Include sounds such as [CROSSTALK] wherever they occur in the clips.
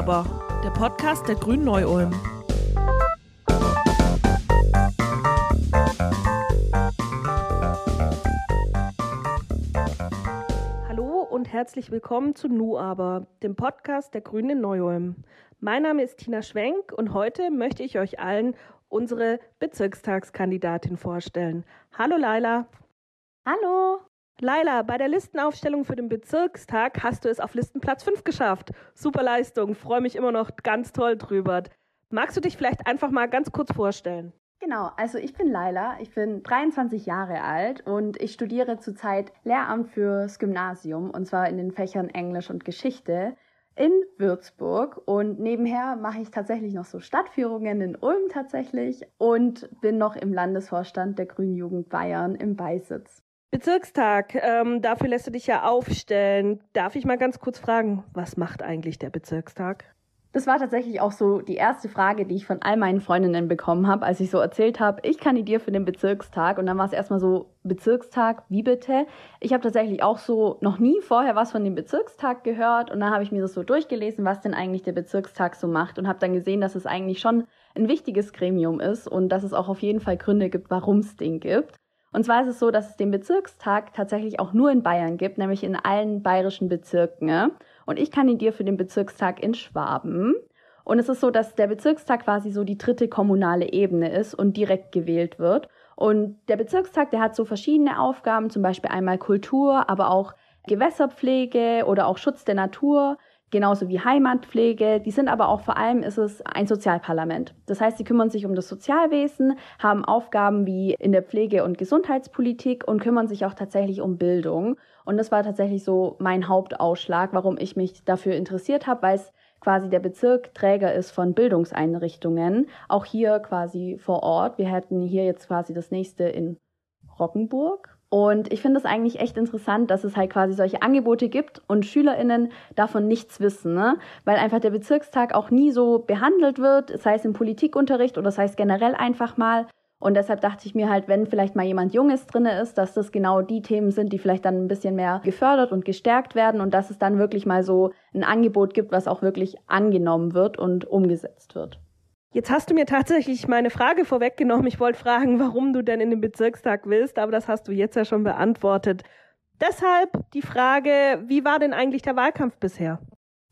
Aber, der Podcast der Grünen Neu-Ulm. Hallo und herzlich willkommen zu Nu Aber, dem Podcast der Grünen in Neu-Ulm. Mein Name ist Tina Schwenk und heute möchte ich euch allen unsere Bezirkstagskandidatin vorstellen. Hallo Laila. Hallo. Laila, bei der Listenaufstellung für den Bezirkstag hast du es auf Listenplatz 5 geschafft. Super Leistung, freue mich immer noch ganz toll drüber. Magst du dich vielleicht einfach mal ganz kurz vorstellen? Genau, also ich bin Laila, ich bin 23 Jahre alt und ich studiere zurzeit Lehramt fürs Gymnasium und zwar in den Fächern Englisch und Geschichte in Würzburg und nebenher mache ich tatsächlich noch so Stadtführungen in Ulm tatsächlich und bin noch im Landesvorstand der Grünen Jugend Bayern im Beisitz. Bezirkstag, ähm, dafür lässt du dich ja aufstellen. Darf ich mal ganz kurz fragen, was macht eigentlich der Bezirkstag? Das war tatsächlich auch so die erste Frage, die ich von all meinen Freundinnen bekommen habe, als ich so erzählt habe, ich kandidiere für den Bezirkstag. Und dann war es erstmal so, Bezirkstag, wie bitte? Ich habe tatsächlich auch so noch nie vorher was von dem Bezirkstag gehört. Und dann habe ich mir das so durchgelesen, was denn eigentlich der Bezirkstag so macht. Und habe dann gesehen, dass es eigentlich schon ein wichtiges Gremium ist und dass es auch auf jeden Fall Gründe gibt, warum es den gibt. Und zwar ist es so, dass es den Bezirkstag tatsächlich auch nur in Bayern gibt, nämlich in allen bayerischen Bezirken. Und ich kandidiere für den Bezirkstag in Schwaben. Und es ist so, dass der Bezirkstag quasi so die dritte kommunale Ebene ist und direkt gewählt wird. Und der Bezirkstag, der hat so verschiedene Aufgaben, zum Beispiel einmal Kultur, aber auch Gewässerpflege oder auch Schutz der Natur genauso wie Heimatpflege. Die sind aber auch vor allem ist es ein Sozialparlament. Das heißt, sie kümmern sich um das Sozialwesen, haben Aufgaben wie in der Pflege- und Gesundheitspolitik und kümmern sich auch tatsächlich um Bildung. Und das war tatsächlich so mein Hauptausschlag, warum ich mich dafür interessiert habe, weil es quasi der Bezirk Träger ist von Bildungseinrichtungen, auch hier quasi vor Ort. Wir hätten hier jetzt quasi das nächste in Rockenburg, und ich finde es eigentlich echt interessant, dass es halt quasi solche Angebote gibt und SchülerInnen davon nichts wissen, ne? Weil einfach der Bezirkstag auch nie so behandelt wird, sei es im Politikunterricht oder sei es generell einfach mal. Und deshalb dachte ich mir halt, wenn vielleicht mal jemand Junges drinne ist, dass das genau die Themen sind, die vielleicht dann ein bisschen mehr gefördert und gestärkt werden und dass es dann wirklich mal so ein Angebot gibt, was auch wirklich angenommen wird und umgesetzt wird. Jetzt hast du mir tatsächlich meine Frage vorweggenommen. Ich wollte fragen, warum du denn in den Bezirkstag willst, aber das hast du jetzt ja schon beantwortet. Deshalb die Frage, wie war denn eigentlich der Wahlkampf bisher?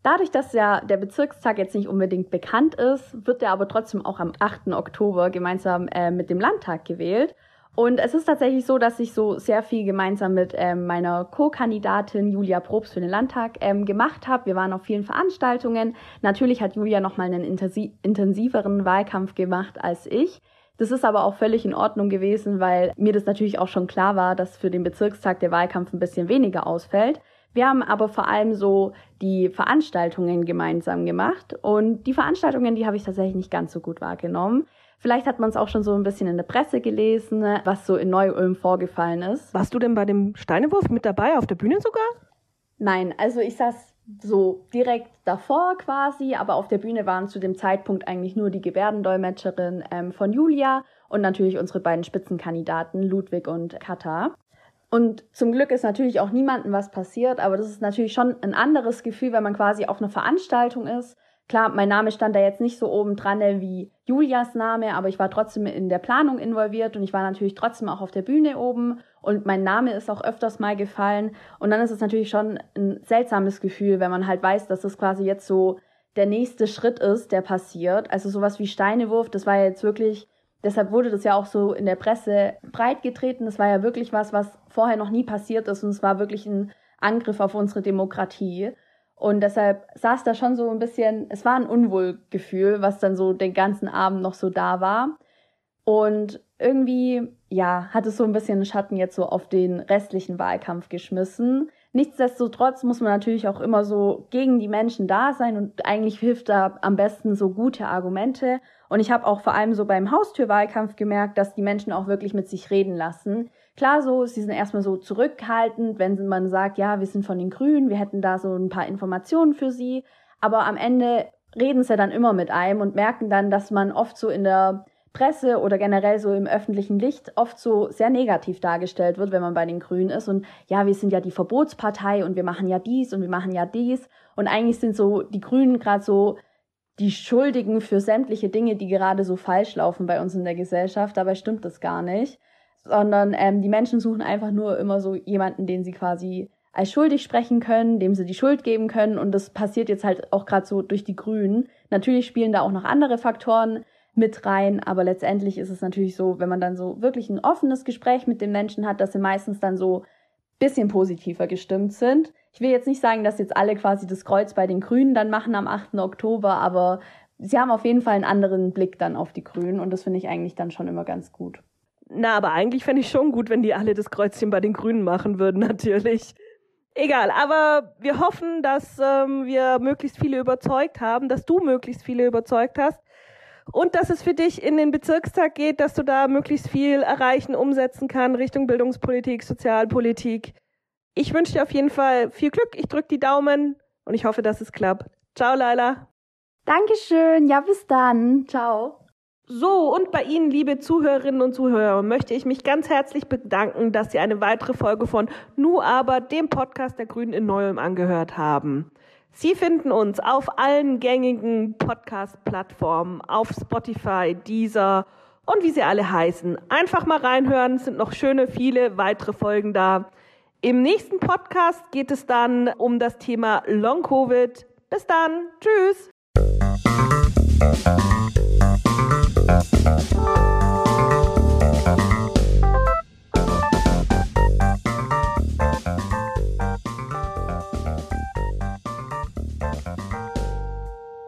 Dadurch, dass ja der Bezirkstag jetzt nicht unbedingt bekannt ist, wird er aber trotzdem auch am 8. Oktober gemeinsam äh, mit dem Landtag gewählt. Und es ist tatsächlich so, dass ich so sehr viel gemeinsam mit ähm, meiner Co-Kandidatin Julia Probst für den Landtag ähm, gemacht habe. Wir waren auf vielen Veranstaltungen. Natürlich hat Julia nochmal einen intensiveren Wahlkampf gemacht als ich. Das ist aber auch völlig in Ordnung gewesen, weil mir das natürlich auch schon klar war, dass für den Bezirkstag der Wahlkampf ein bisschen weniger ausfällt. Wir haben aber vor allem so die Veranstaltungen gemeinsam gemacht und die Veranstaltungen, die habe ich tatsächlich nicht ganz so gut wahrgenommen. Vielleicht hat man es auch schon so ein bisschen in der Presse gelesen, was so in Neu-Ulm vorgefallen ist. Warst du denn bei dem Steinewurf mit dabei, auf der Bühne sogar? Nein, also ich saß so direkt davor quasi, aber auf der Bühne waren zu dem Zeitpunkt eigentlich nur die Gebärdendolmetscherin ähm, von Julia und natürlich unsere beiden Spitzenkandidaten Ludwig und Katha. Und zum Glück ist natürlich auch niemandem was passiert, aber das ist natürlich schon ein anderes Gefühl, wenn man quasi auf einer Veranstaltung ist Klar, mein Name stand da jetzt nicht so oben dran wie Julias Name, aber ich war trotzdem in der Planung involviert und ich war natürlich trotzdem auch auf der Bühne oben und mein Name ist auch öfters mal gefallen. Und dann ist es natürlich schon ein seltsames Gefühl, wenn man halt weiß, dass das quasi jetzt so der nächste Schritt ist, der passiert. Also sowas wie Steinewurf, das war jetzt wirklich, deshalb wurde das ja auch so in der Presse breit getreten. Das war ja wirklich was, was vorher noch nie passiert ist und es war wirklich ein Angriff auf unsere Demokratie. Und deshalb saß da schon so ein bisschen, es war ein Unwohlgefühl, was dann so den ganzen Abend noch so da war. Und irgendwie, ja, hat es so ein bisschen Schatten jetzt so auf den restlichen Wahlkampf geschmissen. Nichtsdestotrotz muss man natürlich auch immer so gegen die Menschen da sein und eigentlich hilft da am besten so gute Argumente. Und ich habe auch vor allem so beim Haustürwahlkampf gemerkt, dass die Menschen auch wirklich mit sich reden lassen. Klar, so, sie sind erstmal so zurückhaltend, wenn man sagt, ja, wir sind von den Grünen, wir hätten da so ein paar Informationen für sie. Aber am Ende reden sie dann immer mit einem und merken dann, dass man oft so in der Presse oder generell so im öffentlichen Licht oft so sehr negativ dargestellt wird, wenn man bei den Grünen ist. Und ja, wir sind ja die Verbotspartei und wir machen ja dies und wir machen ja dies. Und eigentlich sind so die Grünen gerade so die Schuldigen für sämtliche Dinge, die gerade so falsch laufen bei uns in der Gesellschaft. Dabei stimmt das gar nicht. Sondern ähm, die Menschen suchen einfach nur immer so jemanden, den sie quasi als schuldig sprechen können, dem sie die Schuld geben können. Und das passiert jetzt halt auch gerade so durch die Grünen. Natürlich spielen da auch noch andere Faktoren mit rein, aber letztendlich ist es natürlich so, wenn man dann so wirklich ein offenes Gespräch mit den Menschen hat, dass sie meistens dann so bisschen positiver gestimmt sind. Ich will jetzt nicht sagen, dass jetzt alle quasi das Kreuz bei den Grünen dann machen am 8. Oktober, aber sie haben auf jeden Fall einen anderen Blick dann auf die Grünen und das finde ich eigentlich dann schon immer ganz gut. Na, aber eigentlich fände ich schon gut, wenn die alle das Kreuzchen bei den Grünen machen würden, [LAUGHS] natürlich. Egal, aber wir hoffen, dass ähm, wir möglichst viele überzeugt haben, dass du möglichst viele überzeugt hast und dass es für dich in den Bezirkstag geht, dass du da möglichst viel erreichen, umsetzen kann Richtung Bildungspolitik, Sozialpolitik. Ich wünsche dir auf jeden Fall viel Glück. Ich drücke die Daumen und ich hoffe, dass es klappt. Ciao, Laila. Dankeschön. Ja, bis dann. Ciao. So, und bei Ihnen, liebe Zuhörerinnen und Zuhörer, möchte ich mich ganz herzlich bedanken, dass Sie eine weitere Folge von Nu aber, dem Podcast der Grünen in Neuem angehört haben. Sie finden uns auf allen gängigen Podcast-Plattformen, auf Spotify, Deezer und wie sie alle heißen. Einfach mal reinhören, sind noch schöne, viele weitere Folgen da. Im nächsten Podcast geht es dann um das Thema Long-Covid. Bis dann. Tschüss.